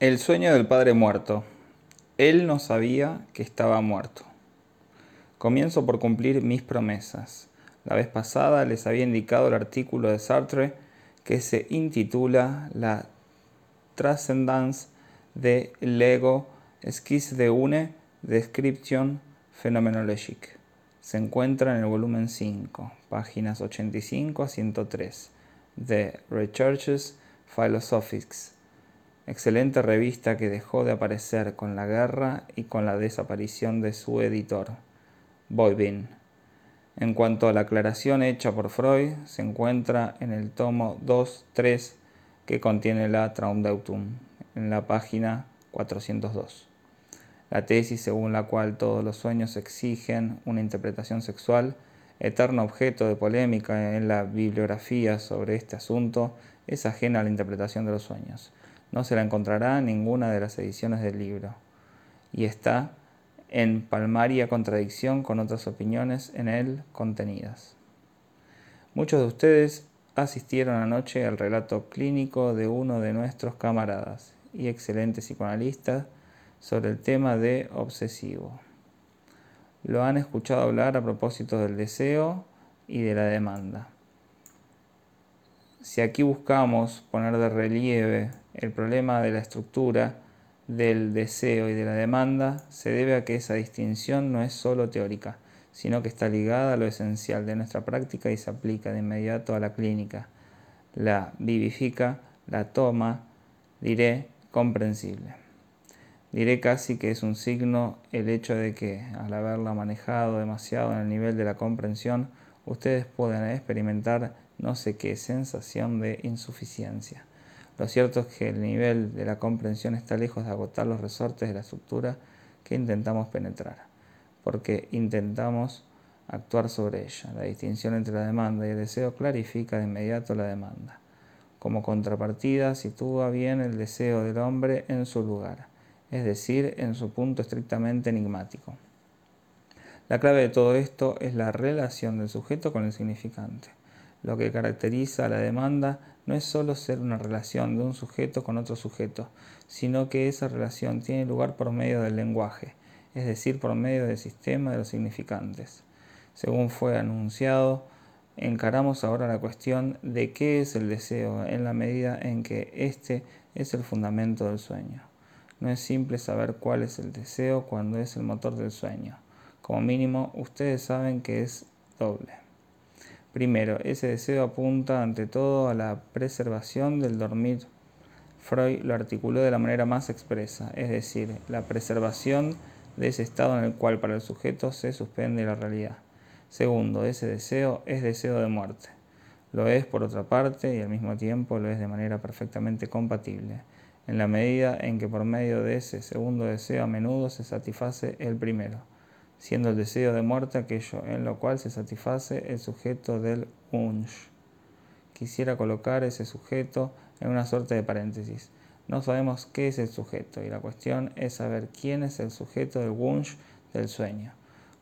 El sueño del padre muerto. Él no sabía que estaba muerto. Comienzo por cumplir mis promesas. La vez pasada les había indicado el artículo de Sartre que se intitula La Transcendance de l'ego esquisse de une description phenomenologique. Se encuentra en el volumen 5, páginas 85 a 103, de Recherches Philosophiques excelente revista que dejó de aparecer con la guerra y con la desaparición de su editor, Boybin. En cuanto a la aclaración hecha por Freud, se encuentra en el tomo 2-3 que contiene la Traumdeutung, en la página 402. La tesis según la cual todos los sueños exigen una interpretación sexual, eterno objeto de polémica en la bibliografía sobre este asunto, es ajena a la interpretación de los sueños no se la encontrará en ninguna de las ediciones del libro, y está en palmaria contradicción con otras opiniones en él contenidas. Muchos de ustedes asistieron anoche al relato clínico de uno de nuestros camaradas y excelentes psicoanalistas sobre el tema de obsesivo. Lo han escuchado hablar a propósito del deseo y de la demanda. Si aquí buscamos poner de relieve el problema de la estructura del deseo y de la demanda, se debe a que esa distinción no es solo teórica, sino que está ligada a lo esencial de nuestra práctica y se aplica de inmediato a la clínica. La vivifica, la toma, diré, comprensible. Diré casi que es un signo el hecho de que, al haberla manejado demasiado en el nivel de la comprensión, ustedes pueden experimentar no sé qué sensación de insuficiencia. Lo cierto es que el nivel de la comprensión está lejos de agotar los resortes de la estructura que intentamos penetrar, porque intentamos actuar sobre ella. La distinción entre la demanda y el deseo clarifica de inmediato la demanda. Como contrapartida, sitúa bien el deseo del hombre en su lugar, es decir, en su punto estrictamente enigmático. La clave de todo esto es la relación del sujeto con el significante. Lo que caracteriza a la demanda no es solo ser una relación de un sujeto con otro sujeto, sino que esa relación tiene lugar por medio del lenguaje, es decir, por medio del sistema de los significantes. Según fue anunciado, encaramos ahora la cuestión de qué es el deseo en la medida en que éste es el fundamento del sueño. No es simple saber cuál es el deseo cuando es el motor del sueño. Como mínimo, ustedes saben que es doble. Primero, ese deseo apunta ante todo a la preservación del dormir. Freud lo articuló de la manera más expresa, es decir, la preservación de ese estado en el cual para el sujeto se suspende la realidad. Segundo, ese deseo es deseo de muerte. Lo es por otra parte y al mismo tiempo lo es de manera perfectamente compatible, en la medida en que por medio de ese segundo deseo a menudo se satisface el primero siendo el deseo de muerte aquello en lo cual se satisface el sujeto del Wunsch. Quisiera colocar ese sujeto en una suerte de paréntesis. No sabemos qué es el sujeto y la cuestión es saber quién es el sujeto del Wunsch del sueño.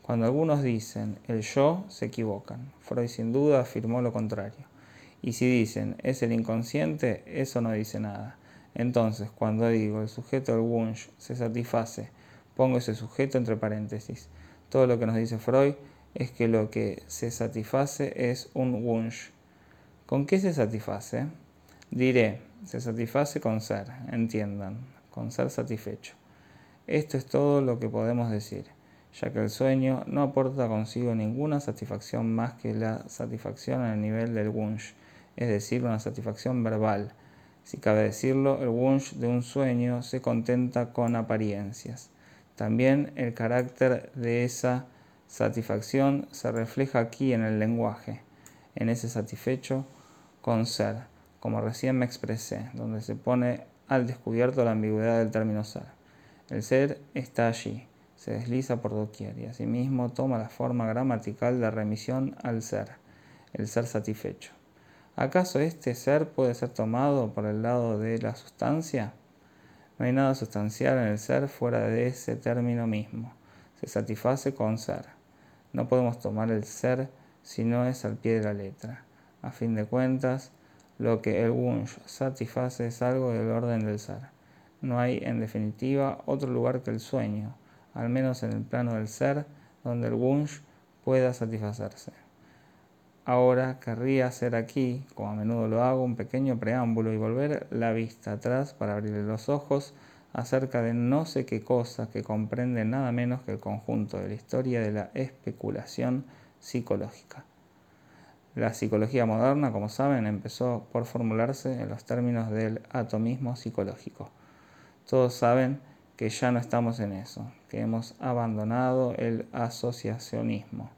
Cuando algunos dicen el yo, se equivocan. Freud sin duda afirmó lo contrario. Y si dicen es el inconsciente, eso no dice nada. Entonces, cuando digo el sujeto del Wunsch se satisface, pongo ese sujeto entre paréntesis. Todo lo que nos dice Freud es que lo que se satisface es un Wunsch. ¿Con qué se satisface? Diré, se satisface con ser, entiendan, con ser satisfecho. Esto es todo lo que podemos decir, ya que el sueño no aporta consigo ninguna satisfacción más que la satisfacción en el nivel del Wunsch, es decir, una satisfacción verbal. Si cabe decirlo, el Wunsch de un sueño se contenta con apariencias. También el carácter de esa satisfacción se refleja aquí en el lenguaje, en ese satisfecho con ser, como recién me expresé, donde se pone al descubierto la ambigüedad del término ser. El ser está allí, se desliza por doquier y asimismo toma la forma gramatical de remisión al ser, el ser satisfecho. ¿Acaso este ser puede ser tomado por el lado de la sustancia? No hay nada sustancial en el ser fuera de ese término mismo. Se satisface con ser. No podemos tomar el ser si no es al pie de la letra. A fin de cuentas, lo que el Wunsch satisface es algo del orden del ser. No hay, en definitiva, otro lugar que el sueño, al menos en el plano del ser, donde el wunsch pueda satisfacerse. Ahora querría hacer aquí, como a menudo lo hago, un pequeño preámbulo y volver la vista atrás para abrirle los ojos acerca de no sé qué cosa que comprende nada menos que el conjunto de la historia de la especulación psicológica. La psicología moderna, como saben, empezó por formularse en los términos del atomismo psicológico. Todos saben que ya no estamos en eso, que hemos abandonado el asociacionismo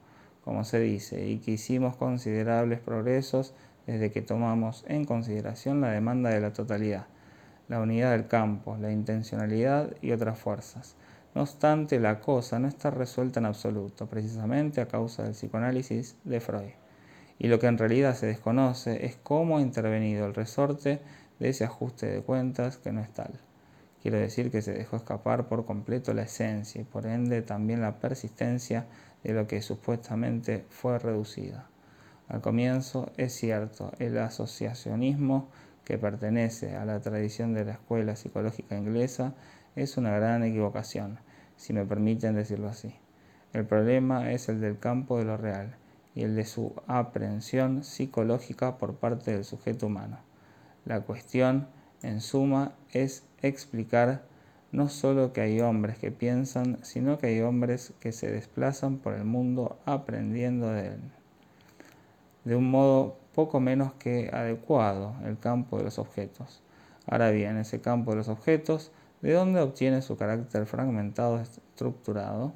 como se dice, y que hicimos considerables progresos desde que tomamos en consideración la demanda de la totalidad, la unidad del campo, la intencionalidad y otras fuerzas. No obstante, la cosa no está resuelta en absoluto, precisamente a causa del psicoanálisis de Freud. Y lo que en realidad se desconoce es cómo ha intervenido el resorte de ese ajuste de cuentas que no es tal. Quiero decir que se dejó escapar por completo la esencia y por ende también la persistencia de lo que supuestamente fue reducida. Al comienzo, es cierto, el asociacionismo que pertenece a la tradición de la escuela psicológica inglesa es una gran equivocación, si me permiten decirlo así. El problema es el del campo de lo real y el de su aprehensión psicológica por parte del sujeto humano. La cuestión, en suma, es explicar no solo que hay hombres que piensan, sino que hay hombres que se desplazan por el mundo aprendiendo de él. De un modo poco menos que adecuado el campo de los objetos. Ahora bien, ese campo de los objetos, ¿de dónde obtiene su carácter fragmentado estructurado?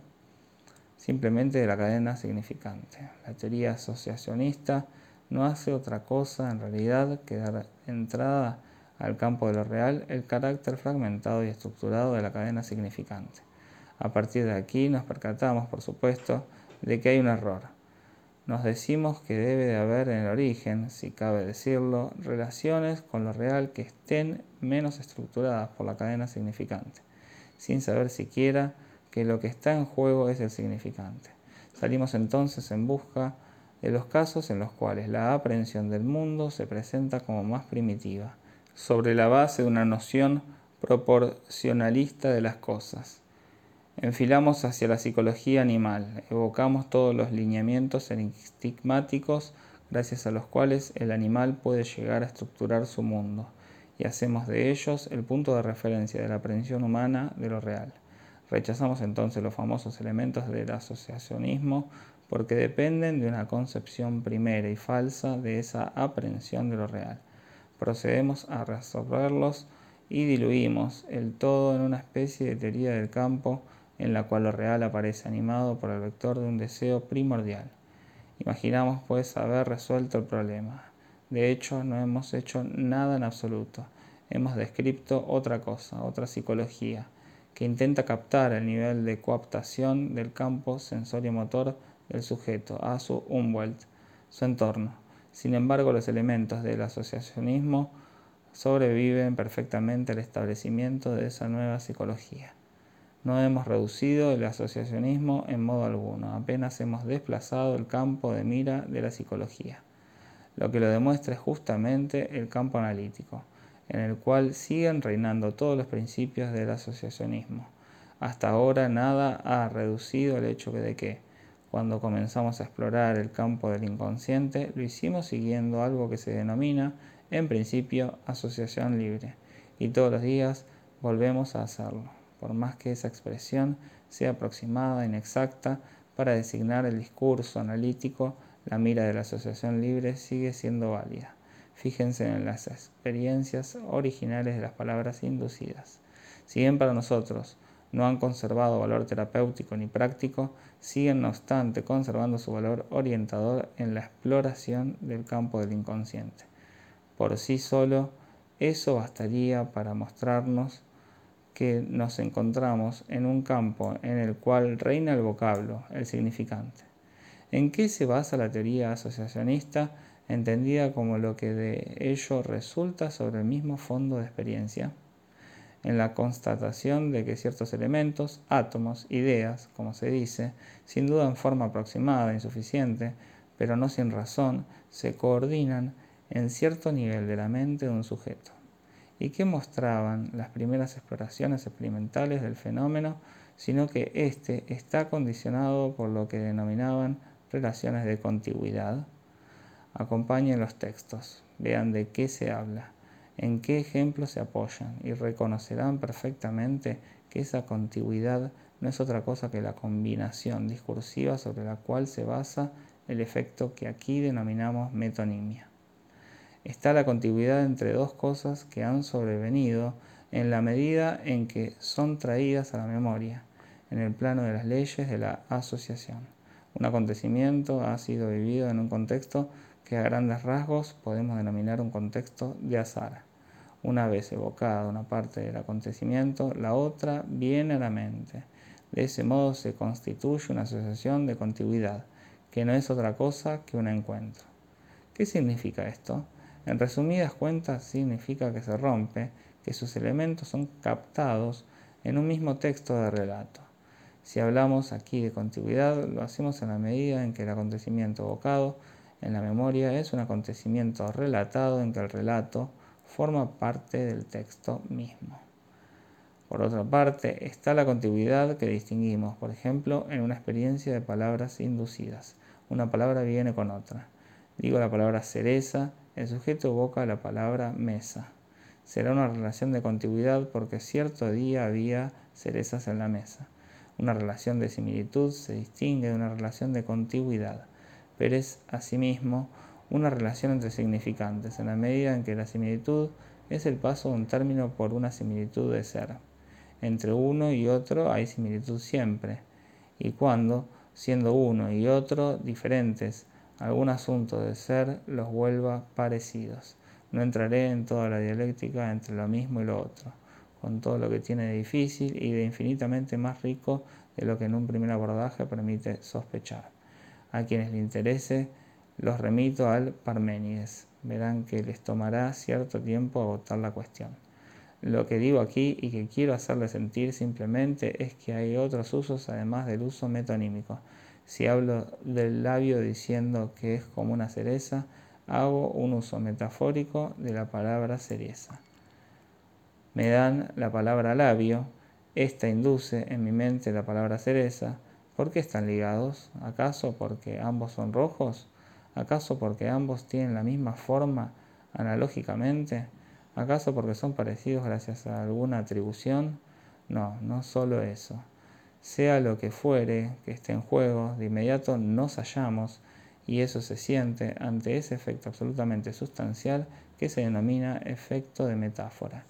Simplemente de la cadena significante. La teoría asociacionista no hace otra cosa en realidad que dar entrada al campo de lo real el carácter fragmentado y estructurado de la cadena significante. A partir de aquí nos percatamos, por supuesto, de que hay un error. Nos decimos que debe de haber en el origen, si cabe decirlo, relaciones con lo real que estén menos estructuradas por la cadena significante, sin saber siquiera que lo que está en juego es el significante. Salimos entonces en busca de los casos en los cuales la aprehensión del mundo se presenta como más primitiva, sobre la base de una noción proporcionalista de las cosas. Enfilamos hacia la psicología animal, evocamos todos los lineamientos enigmáticos gracias a los cuales el animal puede llegar a estructurar su mundo, y hacemos de ellos el punto de referencia de la aprehensión humana de lo real. Rechazamos entonces los famosos elementos del asociacionismo porque dependen de una concepción primera y falsa de esa aprehensión de lo real procedemos a resolverlos y diluimos el todo en una especie de teoría del campo en la cual lo real aparece animado por el vector de un deseo primordial. Imaginamos pues haber resuelto el problema. De hecho, no hemos hecho nada en absoluto. Hemos descrito otra cosa, otra psicología, que intenta captar el nivel de coaptación del campo sensorio-motor del sujeto a su Umwelt, su entorno sin embargo, los elementos del asociacionismo sobreviven perfectamente al establecimiento de esa nueva psicología. No hemos reducido el asociacionismo en modo alguno, apenas hemos desplazado el campo de mira de la psicología. Lo que lo demuestra es justamente el campo analítico, en el cual siguen reinando todos los principios del asociacionismo. Hasta ahora nada ha reducido el hecho de que, cuando comenzamos a explorar el campo del inconsciente, lo hicimos siguiendo algo que se denomina, en principio, asociación libre, y todos los días volvemos a hacerlo, por más que esa expresión sea aproximada, inexacta, para designar el discurso analítico, la mira de la asociación libre sigue siendo válida. Fíjense en las experiencias originales de las palabras inducidas. Si bien para nosotros no han conservado valor terapéutico ni práctico, siguen no obstante conservando su valor orientador en la exploración del campo del inconsciente. Por sí solo, eso bastaría para mostrarnos que nos encontramos en un campo en el cual reina el vocablo, el significante. ¿En qué se basa la teoría asociacionista, entendida como lo que de ello resulta sobre el mismo fondo de experiencia? En la constatación de que ciertos elementos, átomos, ideas, como se dice, sin duda en forma aproximada, insuficiente, pero no sin razón, se coordinan en cierto nivel de la mente de un sujeto. y que mostraban las primeras exploraciones experimentales del fenómeno, sino que éste está condicionado por lo que denominaban relaciones de contigüidad. Acompañen los textos, vean de qué se habla, en qué ejemplos se apoyan y reconocerán perfectamente que esa contigüidad no es otra cosa que la combinación discursiva sobre la cual se basa el efecto que aquí denominamos metonimia. Está la contigüidad entre dos cosas que han sobrevenido en la medida en que son traídas a la memoria, en el plano de las leyes de la asociación. Un acontecimiento ha sido vivido en un contexto que a grandes rasgos podemos denominar un contexto de azar. Una vez evocada una parte del acontecimiento, la otra viene a la mente. De ese modo se constituye una asociación de contigüidad, que no es otra cosa que un encuentro. ¿Qué significa esto? En resumidas cuentas significa que se rompe, que sus elementos son captados en un mismo texto de relato. Si hablamos aquí de contigüidad, lo hacemos en la medida en que el acontecimiento evocado en la memoria es un acontecimiento relatado en que el relato forma parte del texto mismo. Por otra parte, está la contigüidad que distinguimos, por ejemplo, en una experiencia de palabras inducidas. Una palabra viene con otra. Digo la palabra cereza, el sujeto evoca la palabra mesa. Será una relación de contigüidad porque cierto día había cerezas en la mesa. Una relación de similitud se distingue de una relación de contigüidad, pero es asimismo una relación entre significantes, en la medida en que la similitud es el paso de un término por una similitud de ser. Entre uno y otro hay similitud siempre, y cuando, siendo uno y otro diferentes, algún asunto de ser los vuelva parecidos. No entraré en toda la dialéctica entre lo mismo y lo otro, con todo lo que tiene de difícil y de infinitamente más rico de lo que en un primer abordaje permite sospechar. A quienes le interese, los remito al Parménides. Verán que les tomará cierto tiempo agotar la cuestión. Lo que digo aquí y que quiero hacerles sentir simplemente es que hay otros usos además del uso metonímico. Si hablo del labio diciendo que es como una cereza, hago un uso metafórico de la palabra cereza. Me dan la palabra labio, esta induce en mi mente la palabra cereza. ¿Por qué están ligados? ¿Acaso porque ambos son rojos? ¿Acaso porque ambos tienen la misma forma analógicamente? ¿Acaso porque son parecidos gracias a alguna atribución? No, no solo eso. Sea lo que fuere que esté en juego, de inmediato nos hallamos y eso se siente ante ese efecto absolutamente sustancial que se denomina efecto de metáfora.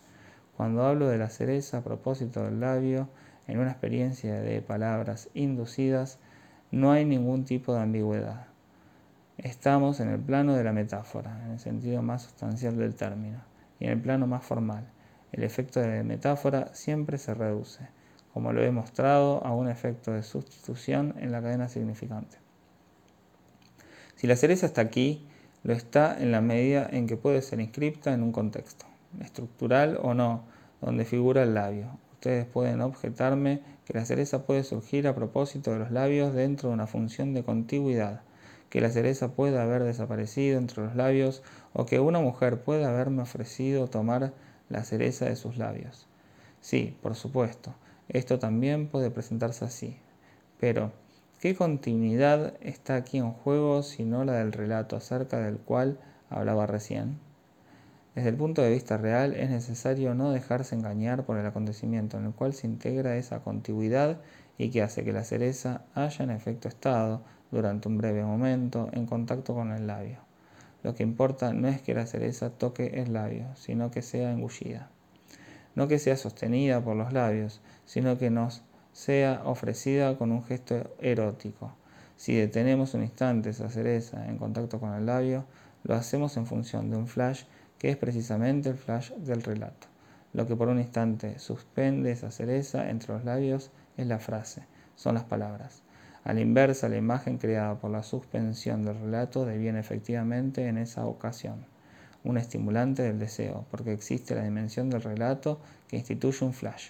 Cuando hablo de la cereza a propósito del labio, en una experiencia de palabras inducidas, no hay ningún tipo de ambigüedad. Estamos en el plano de la metáfora, en el sentido más sustancial del término, y en el plano más formal. El efecto de metáfora siempre se reduce, como lo he mostrado, a un efecto de sustitución en la cadena significante. Si la cereza está aquí, lo está en la medida en que puede ser inscripta en un contexto, estructural o no, donde figura el labio. Ustedes pueden objetarme que la cereza puede surgir a propósito de los labios dentro de una función de contigüidad que la cereza pueda haber desaparecido entre los labios o que una mujer pueda haberme ofrecido tomar la cereza de sus labios. Sí, por supuesto, esto también puede presentarse así. Pero, ¿qué continuidad está aquí en juego sino la del relato acerca del cual hablaba recién? Desde el punto de vista real es necesario no dejarse engañar por el acontecimiento en el cual se integra esa contigüidad y que hace que la cereza haya en efecto estado durante un breve momento en contacto con el labio. Lo que importa no es que la cereza toque el labio, sino que sea engullida. No que sea sostenida por los labios, sino que nos sea ofrecida con un gesto erótico. Si detenemos un instante esa cereza en contacto con el labio, lo hacemos en función de un flash que es precisamente el flash del relato. Lo que por un instante suspende esa cereza entre los labios es la frase, son las palabras. A la inversa, la imagen creada por la suspensión del relato deviene efectivamente en esa ocasión un estimulante del deseo, porque existe la dimensión del relato que instituye un flash.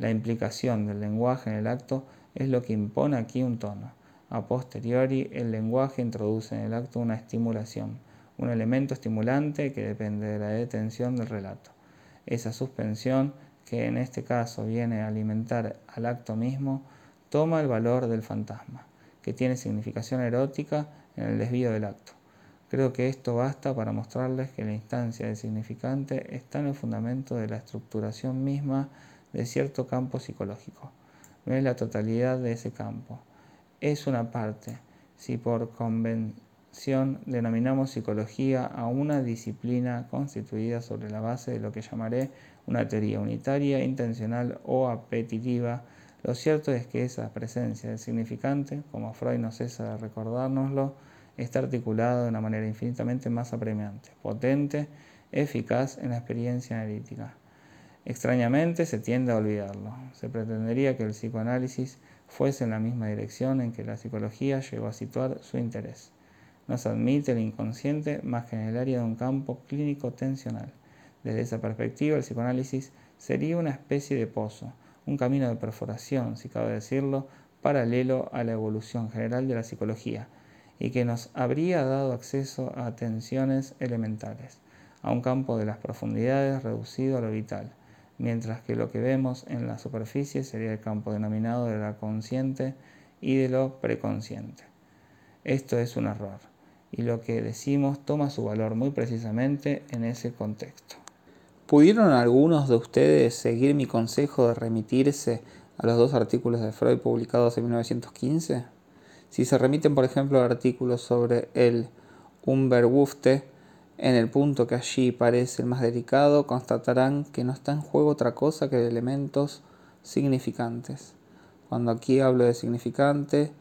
La implicación del lenguaje en el acto es lo que impone aquí un tono. A posteriori, el lenguaje introduce en el acto una estimulación, un elemento estimulante que depende de la detención del relato. Esa suspensión, que en este caso viene a alimentar al acto mismo, toma el valor del fantasma, que tiene significación erótica en el desvío del acto. Creo que esto basta para mostrarles que la instancia del significante está en el fundamento de la estructuración misma de cierto campo psicológico. No es la totalidad de ese campo. Es una parte. Si por convención denominamos psicología a una disciplina constituida sobre la base de lo que llamaré una teoría unitaria, intencional o apetitiva, lo cierto es que esa presencia del significante, como Freud no cesa de recordárnoslo, está articulado de una manera infinitamente más apremiante, potente, eficaz en la experiencia analítica. Extrañamente se tiende a olvidarlo. Se pretendería que el psicoanálisis fuese en la misma dirección en que la psicología llegó a situar su interés. No se admite el inconsciente más que en el área de un campo clínico tensional. Desde esa perspectiva, el psicoanálisis sería una especie de pozo, un camino de perforación, si cabe decirlo, paralelo a la evolución general de la psicología, y que nos habría dado acceso a tensiones elementales, a un campo de las profundidades reducido a lo vital, mientras que lo que vemos en la superficie sería el campo denominado de la consciente y de lo preconsciente. Esto es un error, y lo que decimos toma su valor muy precisamente en ese contexto. ¿Pudieron algunos de ustedes seguir mi consejo de remitirse a los dos artículos de Freud publicados en 1915? Si se remiten, por ejemplo, al artículo sobre el Umberwufte, en el punto que allí parece el más delicado, constatarán que no está en juego otra cosa que elementos significantes. Cuando aquí hablo de significante,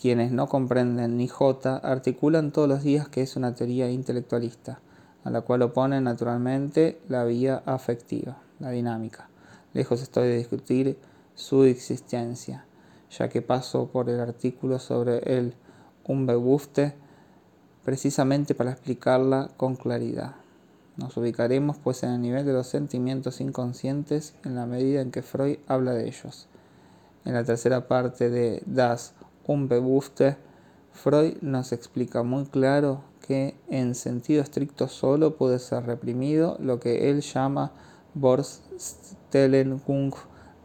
quienes no comprenden ni J articulan todos los días que es una teoría intelectualista, a la cual oponen naturalmente la vía afectiva, la dinámica. Lejos estoy de discutir su existencia ya que paso por el artículo sobre el Unbewusste precisamente para explicarla con claridad. Nos ubicaremos pues en el nivel de los sentimientos inconscientes en la medida en que Freud habla de ellos. En la tercera parte de Das Unbewusste, Freud nos explica muy claro que en sentido estricto solo puede ser reprimido lo que él llama Vorstellung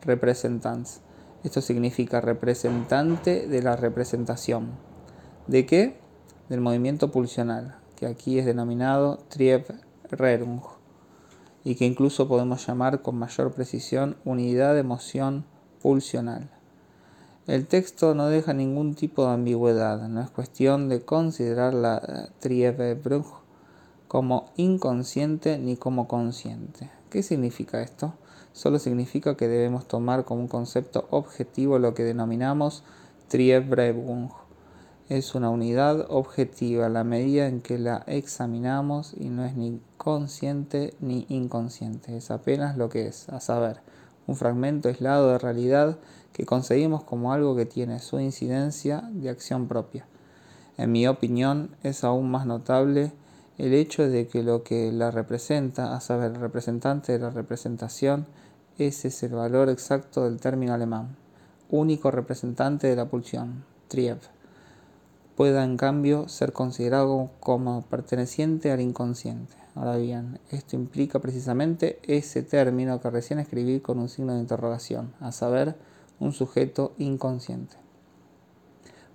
Repräsentanz, esto significa representante de la representación. ¿De qué? Del movimiento pulsional, que aquí es denominado Trieb-Rerung, y que incluso podemos llamar con mayor precisión unidad de emoción pulsional. El texto no deja ningún tipo de ambigüedad, no es cuestión de considerar la Trieb-Rerung como inconsciente ni como consciente. ¿Qué significa esto? solo significa que debemos tomar como un concepto objetivo lo que denominamos Triebrebung. Es una unidad objetiva a la medida en que la examinamos y no es ni consciente ni inconsciente, es apenas lo que es, a saber, un fragmento aislado de realidad que conseguimos como algo que tiene su incidencia de acción propia. En mi opinión, es aún más notable el hecho de que lo que la representa, a saber, el representante de la representación, ese es el valor exacto del término alemán, único representante de la pulsión, Trieb, pueda en cambio ser considerado como perteneciente al inconsciente. Ahora bien, esto implica precisamente ese término que recién escribí con un signo de interrogación, a saber, un sujeto inconsciente.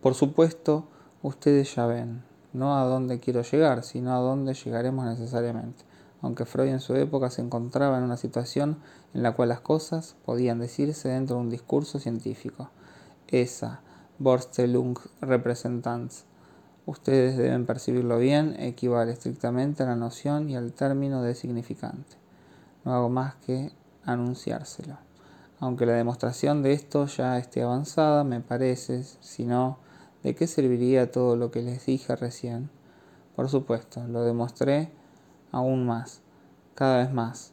Por supuesto, ustedes ya ven, no a dónde quiero llegar, sino a dónde llegaremos necesariamente, aunque Freud en su época se encontraba en una situación en la cual las cosas podían decirse dentro de un discurso científico. Esa Vorstellung Repräsentanz, ustedes deben percibirlo bien, equivale estrictamente a la noción y al término de significante. No hago más que anunciárselo. Aunque la demostración de esto ya esté avanzada, me parece, si no, ¿De qué serviría todo lo que les dije recién? Por supuesto, lo demostré aún más, cada vez más.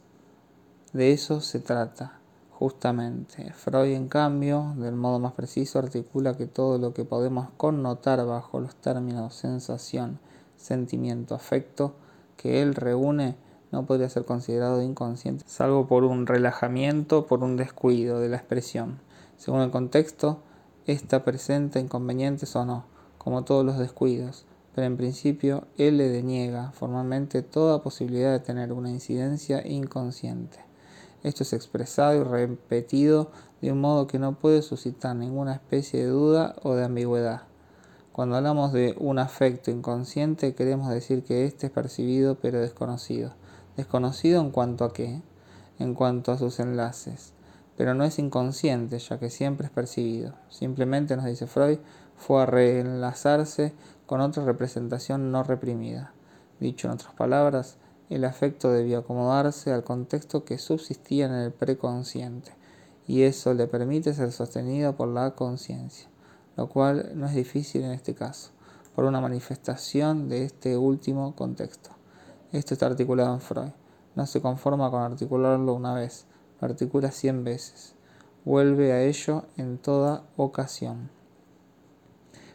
De eso se trata, justamente. Freud, en cambio, del modo más preciso, articula que todo lo que podemos connotar bajo los términos sensación, sentimiento, afecto, que él reúne, no podría ser considerado inconsciente, salvo por un relajamiento, por un descuido de la expresión. Según el contexto, esta presenta inconvenientes o no, como todos los descuidos, pero en principio él le deniega formalmente toda posibilidad de tener una incidencia inconsciente. Esto es expresado y repetido de un modo que no puede suscitar ninguna especie de duda o de ambigüedad. Cuando hablamos de un afecto inconsciente, queremos decir que éste es percibido pero desconocido. Desconocido en cuanto a qué? En cuanto a sus enlaces. Pero no es inconsciente, ya que siempre es percibido. Simplemente, nos dice Freud, fue a reenlazarse con otra representación no reprimida. Dicho en otras palabras, el afecto debía acomodarse al contexto que subsistía en el preconsciente, y eso le permite ser sostenido por la conciencia, lo cual no es difícil en este caso, por una manifestación de este último contexto. Esto está articulado en Freud. No se conforma con articularlo una vez, lo articula cien veces. Vuelve a ello en toda ocasión.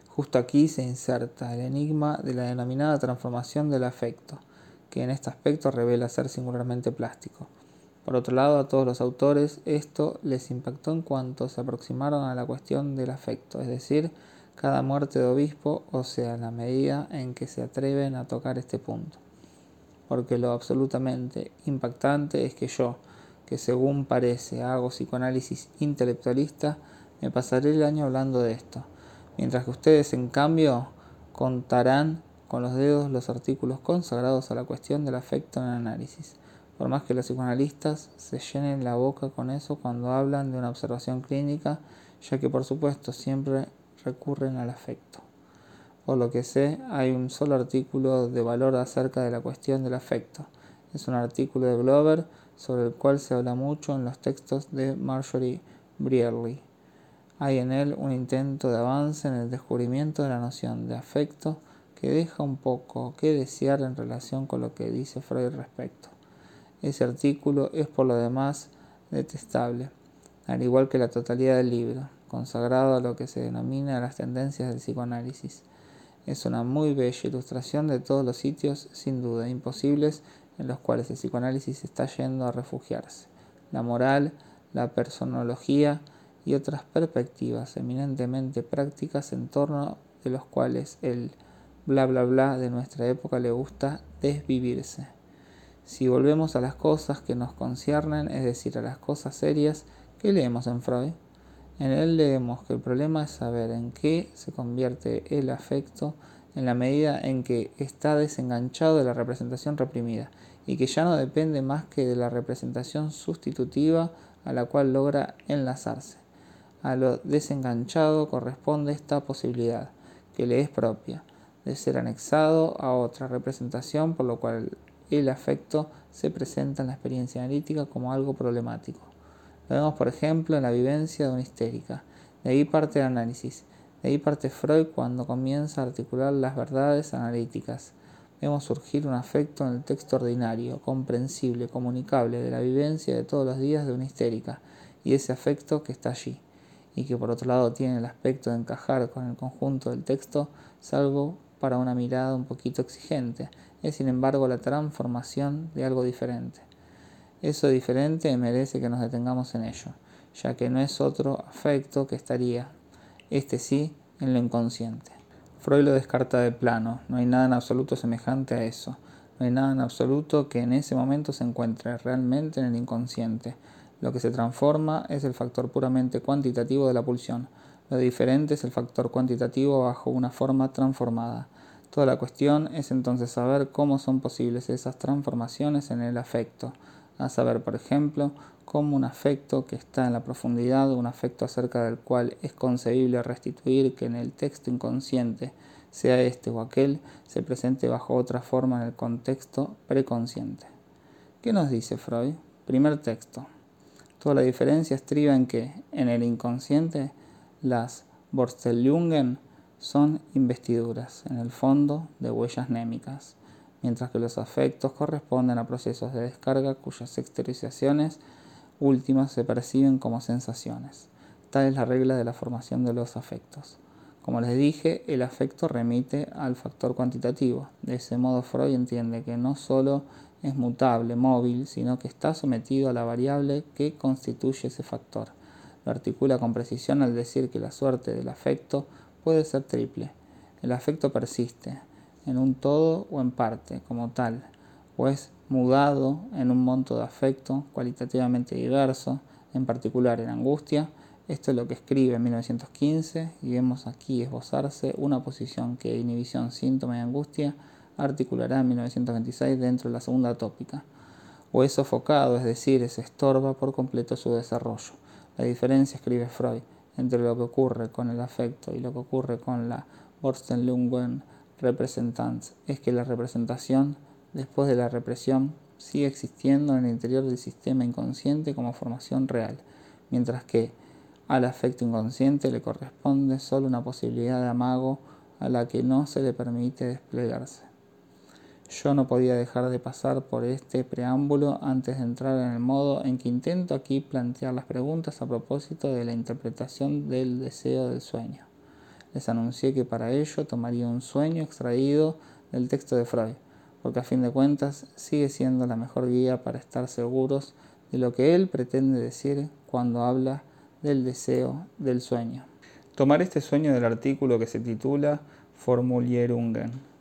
Justo aquí se inserta el enigma de la denominada transformación del afecto, que en este aspecto revela ser singularmente plástico. Por otro lado, a todos los autores esto les impactó en cuanto se aproximaron a la cuestión del afecto, es decir, cada muerte de obispo, o sea, la medida en que se atreven a tocar este punto. Porque lo absolutamente impactante es que yo, que según parece hago psicoanálisis intelectualista, me pasaré el año hablando de esto, mientras que ustedes en cambio contarán con los dedos los artículos consagrados a la cuestión del afecto en el análisis, por más que los psicoanalistas se llenen la boca con eso cuando hablan de una observación clínica, ya que por supuesto siempre recurren al afecto. Por lo que sé, hay un solo artículo de valor acerca de la cuestión del afecto. Es un artículo de Glover sobre el cual se habla mucho en los textos de Marjorie Brierley. Hay en él un intento de avance en el descubrimiento de la noción de afecto que deja un poco que desear en relación con lo que dice Freud respecto. Ese artículo es por lo demás detestable, al igual que la totalidad del libro, consagrado a lo que se denomina las tendencias del psicoanálisis. Es una muy bella ilustración de todos los sitios, sin duda, imposibles en los cuales el psicoanálisis está yendo a refugiarse. La moral, la personología y otras perspectivas eminentemente prácticas en torno de los cuales el bla bla bla de nuestra época le gusta desvivirse. Si volvemos a las cosas que nos conciernen, es decir, a las cosas serias, ¿qué leemos en Freud? En él leemos que el problema es saber en qué se convierte el afecto en la medida en que está desenganchado de la representación reprimida y que ya no depende más que de la representación sustitutiva a la cual logra enlazarse. A lo desenganchado corresponde esta posibilidad, que le es propia, de ser anexado a otra representación, por lo cual el afecto se presenta en la experiencia analítica como algo problemático. Lo vemos, por ejemplo, en la vivencia de una histérica. De ahí parte el análisis. De ahí parte Freud cuando comienza a articular las verdades analíticas. Vemos surgir un afecto en el texto ordinario, comprensible, comunicable, de la vivencia de todos los días de una histérica, y ese afecto que está allí, y que por otro lado tiene el aspecto de encajar con el conjunto del texto, salvo para una mirada un poquito exigente, es sin embargo la transformación de algo diferente. Eso diferente merece que nos detengamos en ello, ya que no es otro afecto que estaría, este sí, en lo inconsciente. Freud lo descarta de plano, no hay nada en absoluto semejante a eso, no hay nada en absoluto que en ese momento se encuentre realmente en el inconsciente. Lo que se transforma es el factor puramente cuantitativo de la pulsión, lo diferente es el factor cuantitativo bajo una forma transformada. Toda la cuestión es entonces saber cómo son posibles esas transformaciones en el afecto, a saber, por ejemplo, cómo un afecto que está en la profundidad, un afecto acerca del cual es concebible restituir que en el texto inconsciente, sea este o aquel, se presente bajo otra forma en el contexto preconsciente. ¿Qué nos dice Freud? Primer texto. Toda la diferencia estriba en que, en el inconsciente, las Borstellungen son investiduras, en el fondo, de huellas némicas, mientras que los afectos corresponden a procesos de descarga cuyas exteriorizaciones últimas se perciben como sensaciones. Tal es la regla de la formación de los afectos. Como les dije, el afecto remite al factor cuantitativo. De ese modo, Freud entiende que no solo es mutable, móvil, sino que está sometido a la variable que constituye ese factor articula con precisión al decir que la suerte del afecto puede ser triple. El afecto persiste, en un todo o en parte, como tal, o es mudado en un monto de afecto cualitativamente diverso, en particular en angustia. Esto es lo que escribe en 1915 y vemos aquí esbozarse una posición que inhibición, síntoma y angustia articulará en 1926 dentro de la segunda tópica. O es sofocado, es decir, se estorba por completo su desarrollo. La diferencia, escribe Freud, entre lo que ocurre con el afecto y lo que ocurre con la Borstenlungen Repräsentanz es que la representación, después de la represión, sigue existiendo en el interior del sistema inconsciente como formación real, mientras que al afecto inconsciente le corresponde solo una posibilidad de amago a la que no se le permite desplegarse. Yo no podía dejar de pasar por este preámbulo antes de entrar en el modo en que intento aquí plantear las preguntas a propósito de la interpretación del deseo del sueño. Les anuncié que para ello tomaría un sueño extraído del texto de Freud, porque a fin de cuentas sigue siendo la mejor guía para estar seguros de lo que él pretende decir cuando habla del deseo del sueño. Tomar este sueño del artículo que se titula Formulierungen.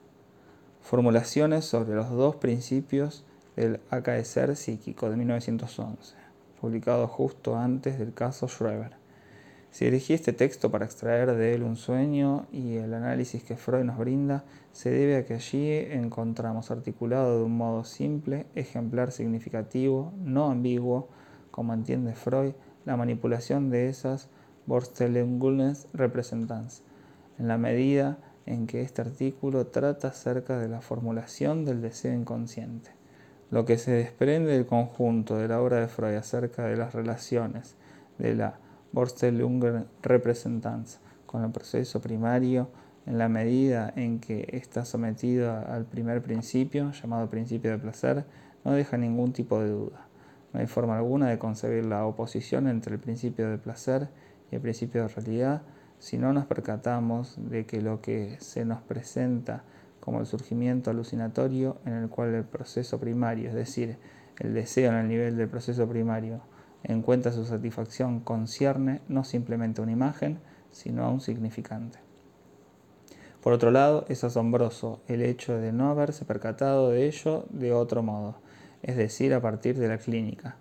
Formulaciones sobre los dos principios del acaecer psíquico de 1911, publicado justo antes del caso Schreber. Si elegí este texto para extraer de él un sueño y el análisis que Freud nos brinda, se debe a que allí encontramos articulado de un modo simple, ejemplar, significativo, no ambiguo, como entiende Freud, la manipulación de esas Vorstellungen representantes, en la medida en que este artículo trata acerca de la formulación del deseo inconsciente. Lo que se desprende del conjunto de la obra de Freud acerca de las relaciones de la Vorstellungen Repräsentanz con el proceso primario en la medida en que está sometido al primer principio, llamado principio de placer, no deja ningún tipo de duda. No hay forma alguna de concebir la oposición entre el principio de placer y el principio de realidad si no nos percatamos de que lo que se nos presenta como el surgimiento alucinatorio en el cual el proceso primario, es decir, el deseo en el nivel del proceso primario, encuentra su satisfacción concierne no simplemente a una imagen, sino a un significante. Por otro lado, es asombroso el hecho de no haberse percatado de ello de otro modo, es decir, a partir de la clínica.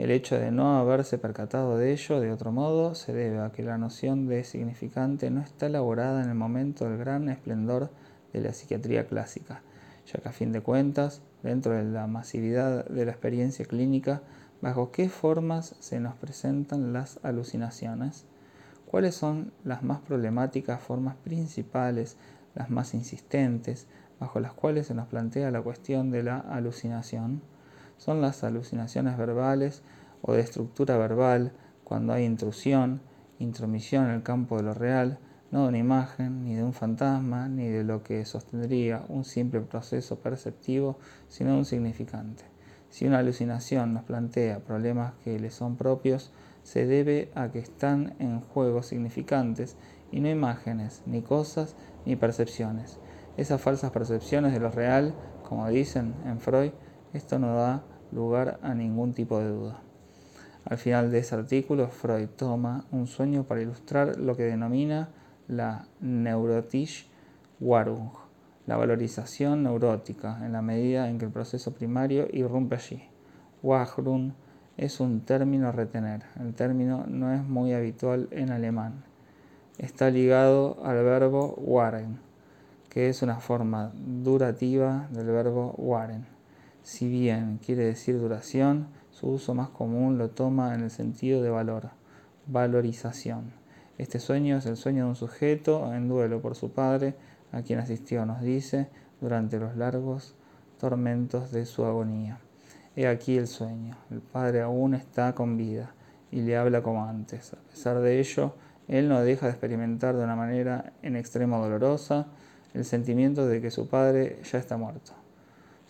El hecho de no haberse percatado de ello de otro modo se debe a que la noción de significante no está elaborada en el momento del gran esplendor de la psiquiatría clásica, ya que a fin de cuentas, dentro de la masividad de la experiencia clínica, ¿Bajo qué formas se nos presentan las alucinaciones? ¿Cuáles son las más problemáticas formas principales, las más insistentes, bajo las cuales se nos plantea la cuestión de la alucinación? Son las alucinaciones verbales o de estructura verbal, cuando hay intrusión, intromisión en el campo de lo real, no de una imagen, ni de un fantasma, ni de lo que sostendría un simple proceso perceptivo, sino de un significante. Si una alucinación nos plantea problemas que le son propios, se debe a que están en juego significantes y no imágenes, ni cosas, ni percepciones. Esas falsas percepciones de lo real, como dicen en Freud, esto no da lugar a ningún tipo de duda. Al final de ese artículo, Freud toma un sueño para ilustrar lo que denomina la neurotische Warung, la valorización neurótica en la medida en que el proceso primario irrumpe allí. Wahrung es un término a retener. El término no es muy habitual en alemán. Está ligado al verbo waren, que es una forma durativa del verbo waren. Si bien quiere decir duración, su uso más común lo toma en el sentido de valor, valorización. Este sueño es el sueño de un sujeto en duelo por su padre, a quien asistió, nos dice, durante los largos tormentos de su agonía. He aquí el sueño. El padre aún está con vida y le habla como antes. A pesar de ello, él no deja de experimentar de una manera en extremo dolorosa el sentimiento de que su padre ya está muerto.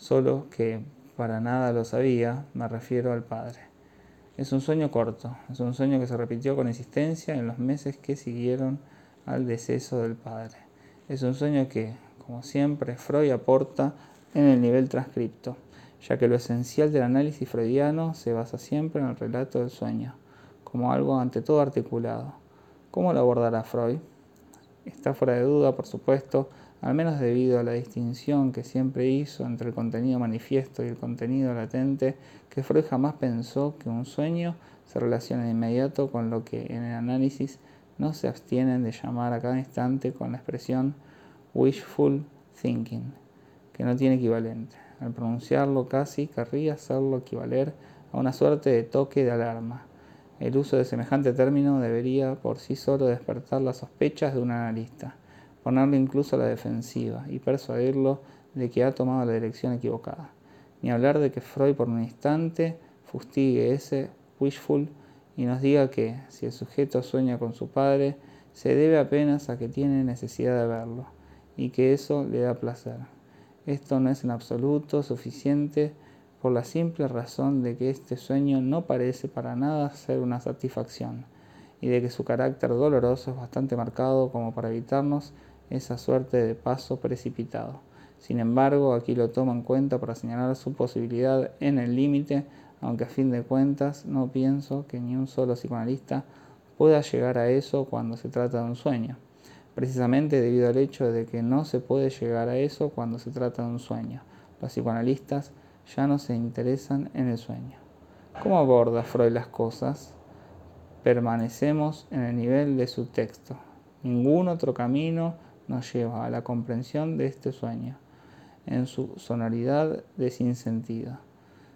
Solo que para nada lo sabía, me refiero al padre. Es un sueño corto, es un sueño que se repitió con insistencia en los meses que siguieron al deceso del padre. Es un sueño que, como siempre, Freud aporta en el nivel transcripto, ya que lo esencial del análisis freudiano se basa siempre en el relato del sueño, como algo ante todo articulado. ¿Cómo lo abordará Freud? Está fuera de duda, por supuesto, al menos debido a la distinción que siempre hizo entre el contenido manifiesto y el contenido latente, que Freud jamás pensó que un sueño se relaciona de inmediato con lo que en el análisis no se abstienen de llamar a cada instante con la expresión wishful thinking, que no tiene equivalente. Al pronunciarlo casi querría hacerlo equivaler a una suerte de toque de alarma. El uso de semejante término debería por sí solo despertar las sospechas de un analista ponerlo incluso a la defensiva y persuadirlo de que ha tomado la dirección equivocada. Ni hablar de que Freud por un instante fustigue ese wishful y nos diga que, si el sujeto sueña con su padre, se debe apenas a que tiene necesidad de verlo y que eso le da placer. Esto no es en absoluto suficiente por la simple razón de que este sueño no parece para nada ser una satisfacción y de que su carácter doloroso es bastante marcado como para evitarnos esa suerte de paso precipitado. Sin embargo, aquí lo toma en cuenta para señalar su posibilidad en el límite, aunque a fin de cuentas no pienso que ni un solo psicoanalista pueda llegar a eso cuando se trata de un sueño, precisamente debido al hecho de que no se puede llegar a eso cuando se trata de un sueño. Los psicoanalistas ya no se interesan en el sueño. ¿Cómo aborda Freud las cosas? Permanecemos en el nivel de su texto. Ningún otro camino nos lleva a la comprensión de este sueño en su sonoridad de sinsentido,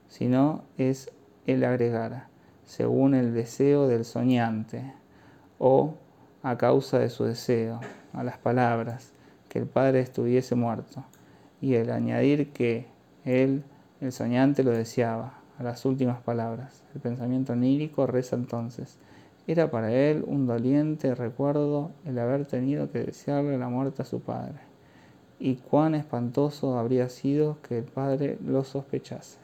sino es el agregar, según el deseo del soñante, o a causa de su deseo, a las palabras, que el Padre estuviese muerto, y el añadir que él, el soñante, lo deseaba, a las últimas palabras. El pensamiento onírico reza entonces, era para él un doliente recuerdo el haber tenido que desearle la muerte a su padre, y cuán espantoso habría sido que el padre lo sospechase.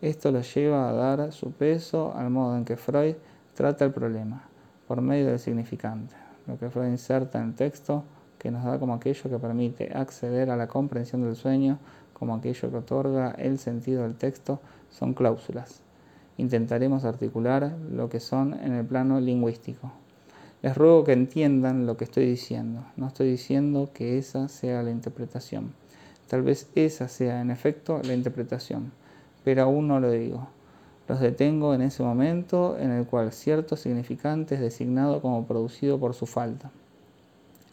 Esto lo lleva a dar su peso al modo en que Freud trata el problema, por medio del significante, lo que Freud inserta en el texto, que nos da como aquello que permite acceder a la comprensión del sueño, como aquello que otorga el sentido del texto, son cláusulas intentaremos articular lo que son en el plano lingüístico. Les ruego que entiendan lo que estoy diciendo. No estoy diciendo que esa sea la interpretación. Tal vez esa sea en efecto la interpretación, pero aún no lo digo. Los detengo en ese momento en el cual cierto significante es designado como producido por su falta.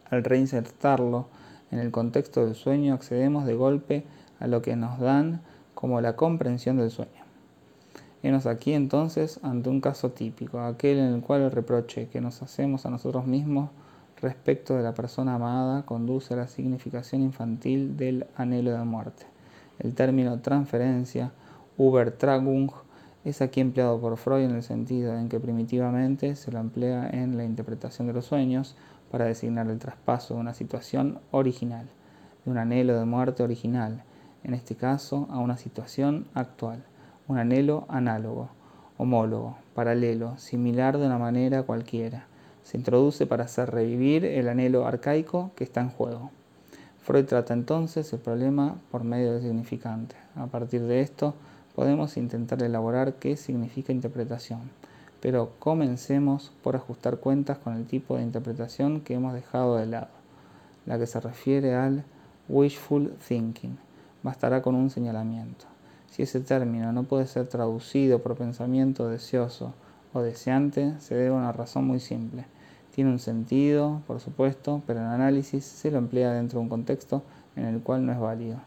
Al reinsertarlo en el contexto del sueño accedemos de golpe a lo que nos dan como la comprensión del sueño. Henos aquí entonces ante un caso típico, aquel en el cual el reproche que nos hacemos a nosotros mismos respecto de la persona amada conduce a la significación infantil del anhelo de muerte. El término transferencia, Übertragung, es aquí empleado por Freud en el sentido en que primitivamente se lo emplea en la interpretación de los sueños para designar el traspaso de una situación original, de un anhelo de muerte original, en este caso a una situación actual un anhelo análogo, homólogo, paralelo, similar de una manera cualquiera. Se introduce para hacer revivir el anhelo arcaico que está en juego. Freud trata entonces el problema por medio del significante. A partir de esto podemos intentar elaborar qué significa interpretación. Pero comencemos por ajustar cuentas con el tipo de interpretación que hemos dejado de lado, la que se refiere al wishful thinking. Bastará con un señalamiento. Si ese término no puede ser traducido por pensamiento deseoso o deseante, se debe a una razón muy simple. Tiene un sentido, por supuesto, pero en análisis se lo emplea dentro de un contexto en el cual no es válido.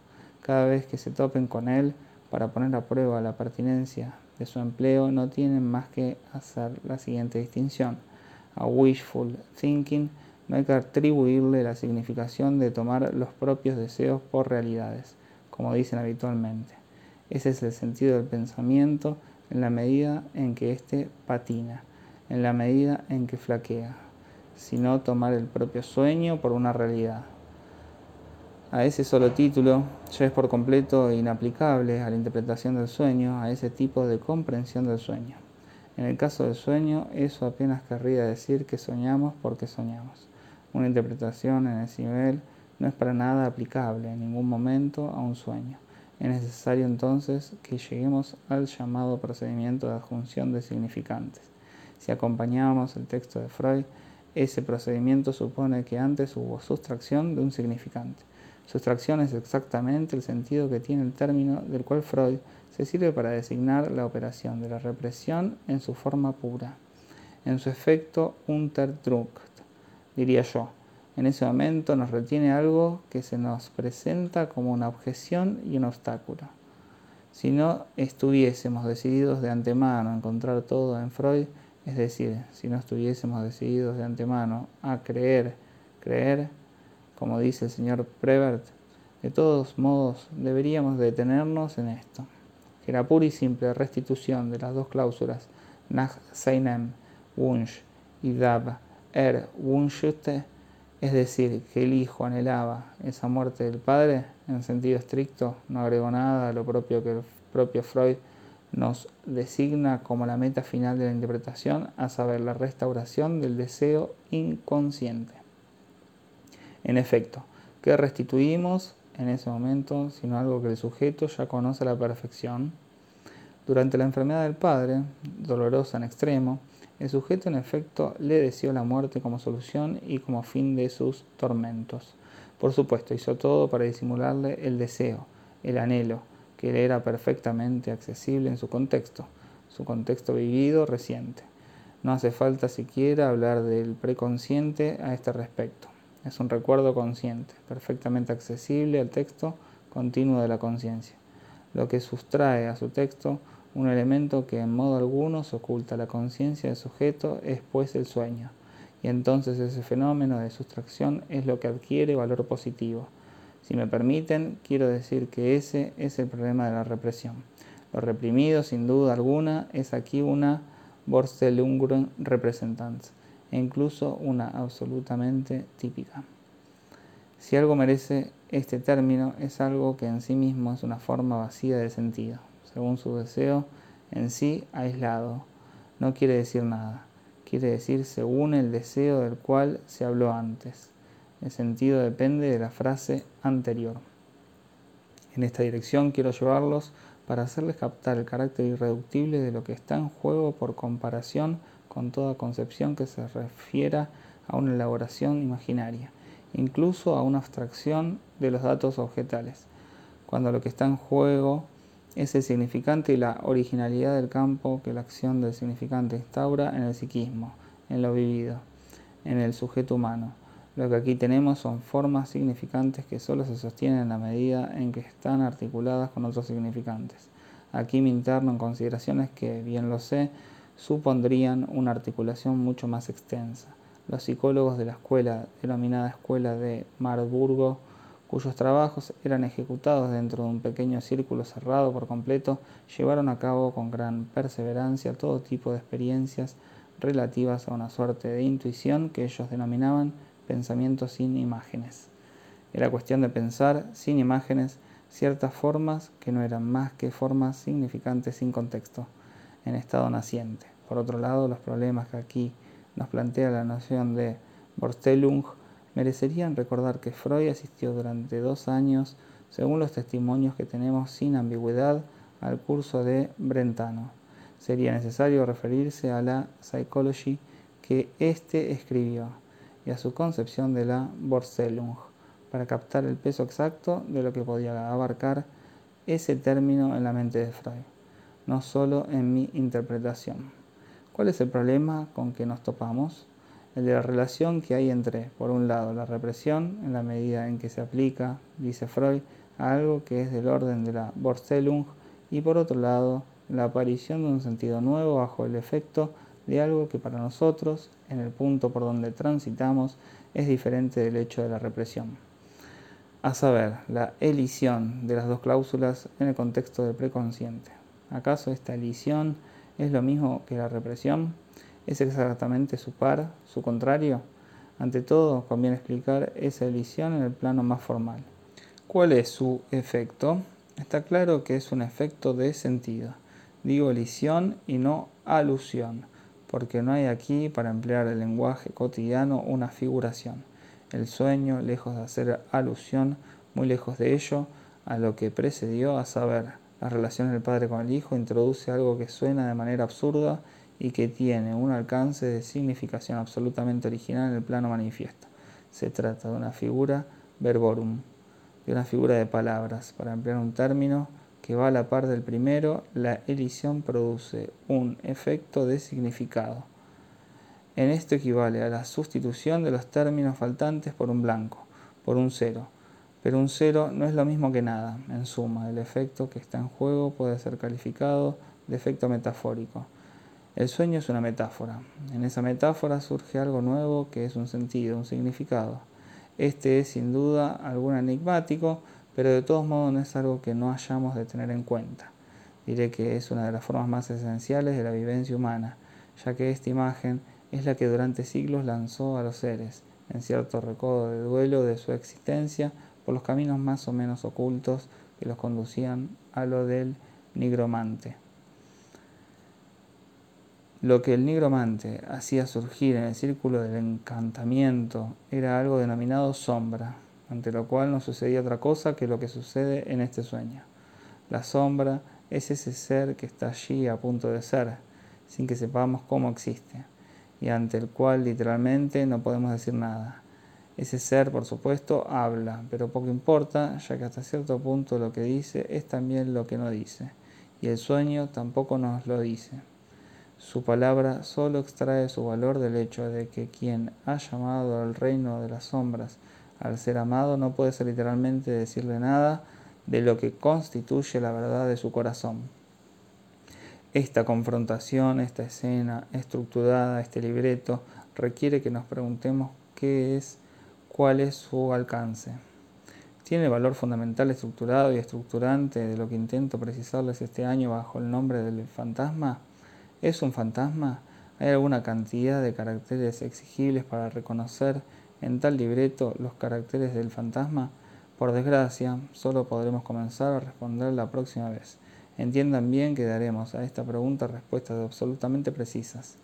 Cada vez que se topen con él para poner a prueba la pertinencia de su empleo, no tienen más que hacer la siguiente distinción. A wishful thinking no hay que atribuirle la significación de tomar los propios deseos por realidades, como dicen habitualmente. Ese es el sentido del pensamiento en la medida en que éste patina, en la medida en que flaquea, sino tomar el propio sueño por una realidad. A ese solo título ya es por completo inaplicable a la interpretación del sueño, a ese tipo de comprensión del sueño. En el caso del sueño, eso apenas querría decir que soñamos porque soñamos. Una interpretación en ese nivel no es para nada aplicable en ningún momento a un sueño. Es necesario entonces que lleguemos al llamado procedimiento de adjunción de significantes. Si acompañamos el texto de Freud, ese procedimiento supone que antes hubo sustracción de un significante Sustracción es exactamente el sentido que tiene el término del cual Freud se sirve para designar la operación de la represión en su forma pura, en su efecto Unterdruck, diría yo. En ese momento nos retiene algo que se nos presenta como una objeción y un obstáculo. Si no estuviésemos decididos de antemano a encontrar todo en Freud, es decir, si no estuviésemos decididos de antemano a creer, creer, como dice el señor Prevert, de todos modos deberíamos detenernos en esto, que la pura y simple restitución de las dos cláusulas nach seinem Wunsch y dab er wünschte, es decir, que el hijo anhelaba esa muerte del padre, en sentido estricto, no agregó nada a lo propio que el propio Freud nos designa como la meta final de la interpretación, a saber, la restauración del deseo inconsciente. En efecto, ¿qué restituimos en ese momento, sino algo que el sujeto ya conoce a la perfección? Durante la enfermedad del padre, dolorosa en extremo, el sujeto en efecto le deseó la muerte como solución y como fin de sus tormentos. Por supuesto, hizo todo para disimularle el deseo, el anhelo, que le era perfectamente accesible en su contexto, su contexto vivido reciente. No hace falta siquiera hablar del preconsciente a este respecto. Es un recuerdo consciente, perfectamente accesible al texto continuo de la conciencia, lo que sustrae a su texto un elemento que en modo alguno se oculta la conciencia del sujeto es pues el sueño, y entonces ese fenómeno de sustracción es lo que adquiere valor positivo. Si me permiten, quiero decir que ese es el problema de la represión. Lo reprimido, sin duda alguna, es aquí una Vorstellung Repräsentanz, e incluso una absolutamente típica. Si algo merece este término, es algo que en sí mismo es una forma vacía de sentido según su deseo, en sí aislado. No quiere decir nada, quiere decir según el deseo del cual se habló antes. El sentido depende de la frase anterior. En esta dirección quiero llevarlos para hacerles captar el carácter irreductible de lo que está en juego por comparación con toda concepción que se refiera a una elaboración imaginaria, incluso a una abstracción de los datos objetales, cuando lo que está en juego es el significante y la originalidad del campo que la acción del significante instaura en el psiquismo, en lo vivido, en el sujeto humano. Lo que aquí tenemos son formas significantes que solo se sostienen en la medida en que están articuladas con otros significantes. Aquí me interno en consideraciones que, bien lo sé, supondrían una articulación mucho más extensa. Los psicólogos de la escuela, denominada Escuela de Marburgo, cuyos trabajos eran ejecutados dentro de un pequeño círculo cerrado por completo, llevaron a cabo con gran perseverancia todo tipo de experiencias relativas a una suerte de intuición que ellos denominaban pensamiento sin imágenes. Era cuestión de pensar sin imágenes ciertas formas que no eran más que formas significantes sin contexto, en estado naciente. Por otro lado, los problemas que aquí nos plantea la noción de Vorstellung merecerían recordar que Freud asistió durante dos años, según los testimonios que tenemos sin ambigüedad, al curso de Brentano. Sería necesario referirse a la Psychology que éste escribió y a su concepción de la Vorstellung para captar el peso exacto de lo que podía abarcar ese término en la mente de Freud, no solo en mi interpretación. ¿Cuál es el problema con que nos topamos? El de la relación que hay entre, por un lado, la represión, en la medida en que se aplica, dice Freud, a algo que es del orden de la Vorstellung, y por otro lado, la aparición de un sentido nuevo bajo el efecto de algo que para nosotros, en el punto por donde transitamos, es diferente del hecho de la represión. A saber, la elisión de las dos cláusulas en el contexto del preconsciente. ¿Acaso esta elisión es lo mismo que la represión? ¿Es exactamente su par, su contrario? Ante todo, conviene explicar esa elisión en el plano más formal. ¿Cuál es su efecto? Está claro que es un efecto de sentido. Digo elisión y no alusión, porque no hay aquí, para emplear el lenguaje cotidiano, una figuración. El sueño, lejos de hacer alusión, muy lejos de ello, a lo que precedió, a saber, la relación del padre con el hijo, introduce algo que suena de manera absurda y que tiene un alcance de significación absolutamente original en el plano manifiesto. Se trata de una figura verborum. de una figura de palabras. Para emplear un término que va a la par del primero, la elisión produce un efecto de significado. En esto equivale a la sustitución de los términos faltantes por un blanco, por un cero. Pero un cero no es lo mismo que nada. En suma, el efecto que está en juego puede ser calificado de efecto metafórico. El sueño es una metáfora. En esa metáfora surge algo nuevo que es un sentido, un significado. Este es sin duda algo enigmático, pero de todos modos no es algo que no hayamos de tener en cuenta. Diré que es una de las formas más esenciales de la vivencia humana, ya que esta imagen es la que durante siglos lanzó a los seres en cierto recodo de duelo de su existencia por los caminos más o menos ocultos que los conducían a lo del nigromante. Lo que el nigromante hacía surgir en el círculo del encantamiento era algo denominado sombra, ante lo cual no sucedía otra cosa que lo que sucede en este sueño. La sombra es ese ser que está allí a punto de ser, sin que sepamos cómo existe, y ante el cual literalmente no podemos decir nada. Ese ser, por supuesto, habla, pero poco importa, ya que hasta cierto punto lo que dice es también lo que no dice, y el sueño tampoco nos lo dice. Su palabra solo extrae su valor del hecho de que quien ha llamado al reino de las sombras al ser amado no puede ser literalmente decirle nada de lo que constituye la verdad de su corazón. Esta confrontación, esta escena estructurada, este libreto, requiere que nos preguntemos qué es, cuál es su alcance. ¿Tiene valor fundamental estructurado y estructurante de lo que intento precisarles este año bajo el nombre del fantasma? ¿Es un fantasma? ¿Hay alguna cantidad de caracteres exigibles para reconocer en tal libreto los caracteres del fantasma? Por desgracia, solo podremos comenzar a responder la próxima vez. Entiendan bien que daremos a esta pregunta respuestas absolutamente precisas.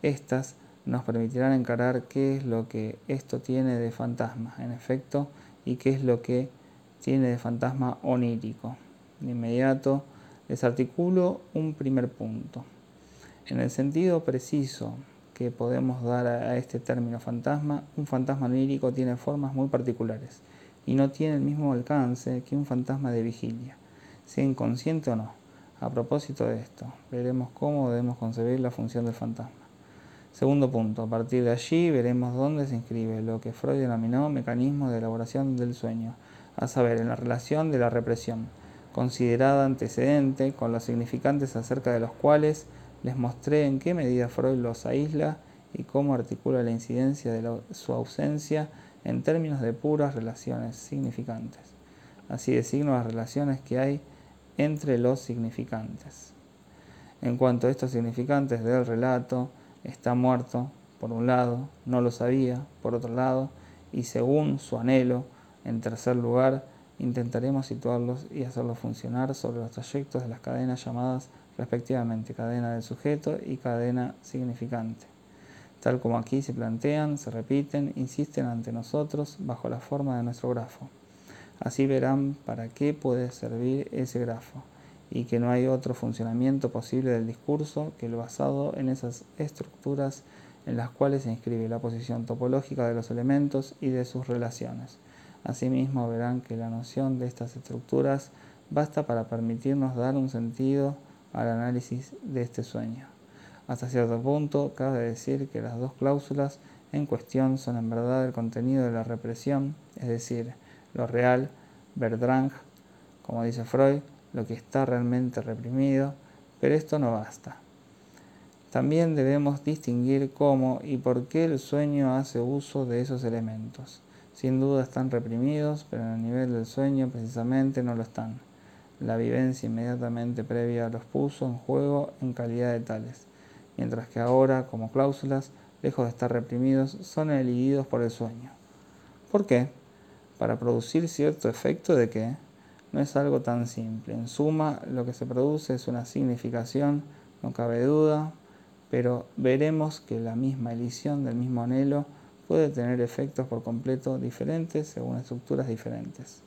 Estas nos permitirán encarar qué es lo que esto tiene de fantasma, en efecto, y qué es lo que tiene de fantasma onírico. De inmediato les articulo un primer punto. En el sentido preciso que podemos dar a este término fantasma, un fantasma lírico tiene formas muy particulares y no tiene el mismo alcance que un fantasma de vigilia, sea inconsciente o no. A propósito de esto, veremos cómo debemos concebir la función del fantasma. Segundo punto, a partir de allí veremos dónde se inscribe lo que Freud denominó mecanismo de elaboración del sueño, a saber, en la relación de la represión, considerada antecedente con los significantes acerca de los cuales les mostré en qué medida Freud los aísla y cómo articula la incidencia de su ausencia en términos de puras relaciones significantes. Así designo las relaciones que hay entre los significantes. En cuanto a estos significantes del relato, está muerto, por un lado, no lo sabía, por otro lado, y según su anhelo, en tercer lugar, intentaremos situarlos y hacerlos funcionar sobre los trayectos de las cadenas llamadas respectivamente cadena del sujeto y cadena significante. Tal como aquí se plantean, se repiten, insisten ante nosotros bajo la forma de nuestro grafo. Así verán para qué puede servir ese grafo y que no hay otro funcionamiento posible del discurso que el basado en esas estructuras en las cuales se inscribe la posición topológica de los elementos y de sus relaciones. Asimismo verán que la noción de estas estructuras basta para permitirnos dar un sentido al análisis de este sueño. Hasta cierto punto, cabe decir que las dos cláusulas en cuestión son en verdad el contenido de la represión, es decir, lo real, verdrang, como dice Freud, lo que está realmente reprimido, pero esto no basta. También debemos distinguir cómo y por qué el sueño hace uso de esos elementos. Sin duda están reprimidos, pero en el nivel del sueño precisamente no lo están la vivencia inmediatamente previa los puso en juego en calidad de tales, mientras que ahora, como cláusulas, lejos de estar reprimidos, son eligidos por el sueño. ¿Por qué? Para producir cierto efecto de que no es algo tan simple. En suma, lo que se produce es una significación, no cabe duda, pero veremos que la misma elisión del mismo anhelo puede tener efectos por completo diferentes según estructuras diferentes.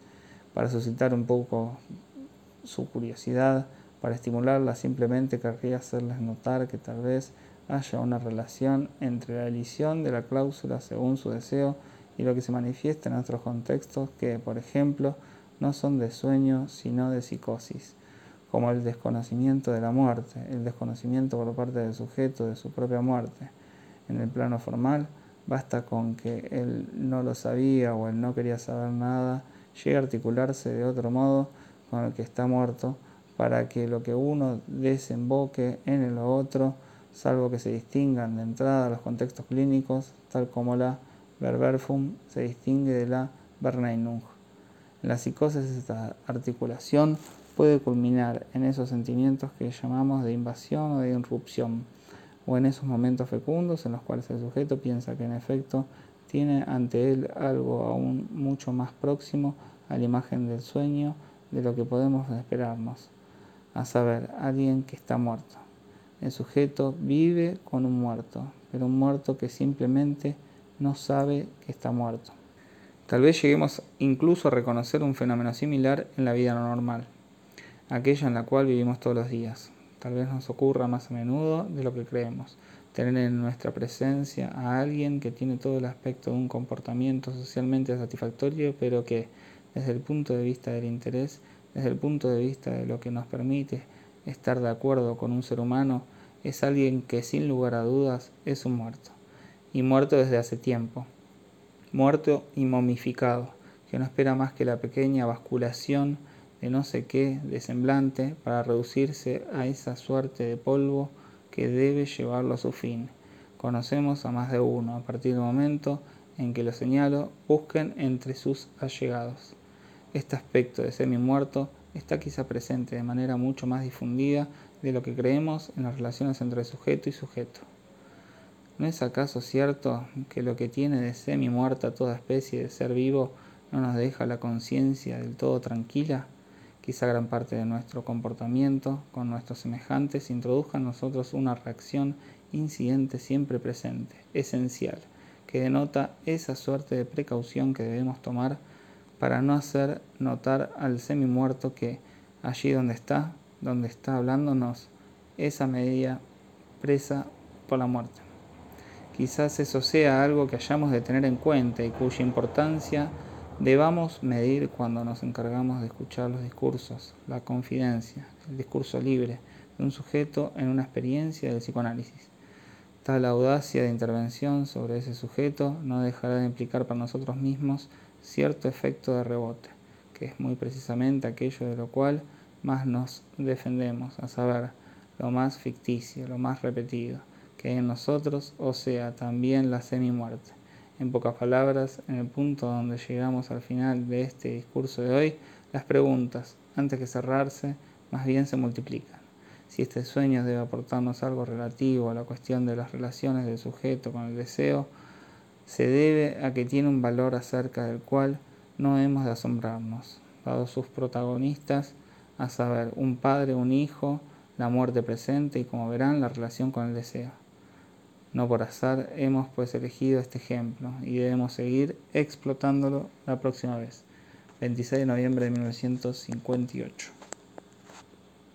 Para suscitar un poco su curiosidad, para estimularla simplemente querría hacerles notar que tal vez haya una relación entre la elisión de la cláusula según su deseo y lo que se manifiesta en otros contextos que, por ejemplo, no son de sueño, sino de psicosis, como el desconocimiento de la muerte, el desconocimiento por parte del sujeto de su propia muerte. En el plano formal, basta con que él no lo sabía o él no quería saber nada, llegue a articularse de otro modo con el que está muerto, para que lo que uno desemboque en el otro, salvo que se distingan de entrada los contextos clínicos, tal como la Verberfum se distingue de la Verneinung. La psicosis esta articulación puede culminar en esos sentimientos que llamamos de invasión o de irrupción, o en esos momentos fecundos en los cuales el sujeto piensa que en efecto tiene ante él algo aún mucho más próximo a la imagen del sueño de lo que podemos esperarnos, a saber, alguien que está muerto. El sujeto vive con un muerto, pero un muerto que simplemente no sabe que está muerto. Tal vez lleguemos incluso a reconocer un fenómeno similar en la vida normal, aquella en la cual vivimos todos los días. Tal vez nos ocurra más a menudo de lo que creemos, tener en nuestra presencia a alguien que tiene todo el aspecto de un comportamiento socialmente satisfactorio, pero que, desde el punto de vista del interés, desde el punto de vista de lo que nos permite estar de acuerdo con un ser humano, es alguien que sin lugar a dudas es un muerto y muerto desde hace tiempo, muerto y momificado, que no espera más que la pequeña basculación de no sé qué de semblante para reducirse a esa suerte de polvo que debe llevarlo a su fin. Conocemos a más de uno a partir del momento en que lo señalo, busquen entre sus allegados. Este aspecto de semi-muerto está quizá presente de manera mucho más difundida de lo que creemos en las relaciones entre sujeto y sujeto. ¿No es acaso cierto que lo que tiene de semi muerta toda especie de ser vivo no nos deja la conciencia del todo tranquila? Quizá gran parte de nuestro comportamiento con nuestros semejantes introduzca en nosotros una reacción incidente siempre presente, esencial, que denota esa suerte de precaución que debemos tomar para no hacer notar al semi muerto que allí donde está, donde está hablándonos, esa media presa por la muerte. Quizás eso sea algo que hayamos de tener en cuenta y cuya importancia debamos medir cuando nos encargamos de escuchar los discursos, la confidencia, el discurso libre de un sujeto en una experiencia del psicoanálisis. Tal audacia de intervención sobre ese sujeto no dejará de implicar para nosotros mismos cierto efecto de rebote, que es muy precisamente aquello de lo cual más nos defendemos, a saber, lo más ficticio, lo más repetido en nosotros, o sea, también la semi-muerte. En pocas palabras, en el punto donde llegamos al final de este discurso de hoy, las preguntas, antes que cerrarse, más bien se multiplican. Si este sueño debe aportarnos algo relativo a la cuestión de las relaciones del sujeto con el deseo, se debe a que tiene un valor acerca del cual no hemos de asombrarnos, dado sus protagonistas, a saber, un padre, un hijo, la muerte presente y, como verán, la relación con el deseo. No por azar hemos pues elegido este ejemplo y debemos seguir explotándolo la próxima vez. 26 de noviembre de 1958.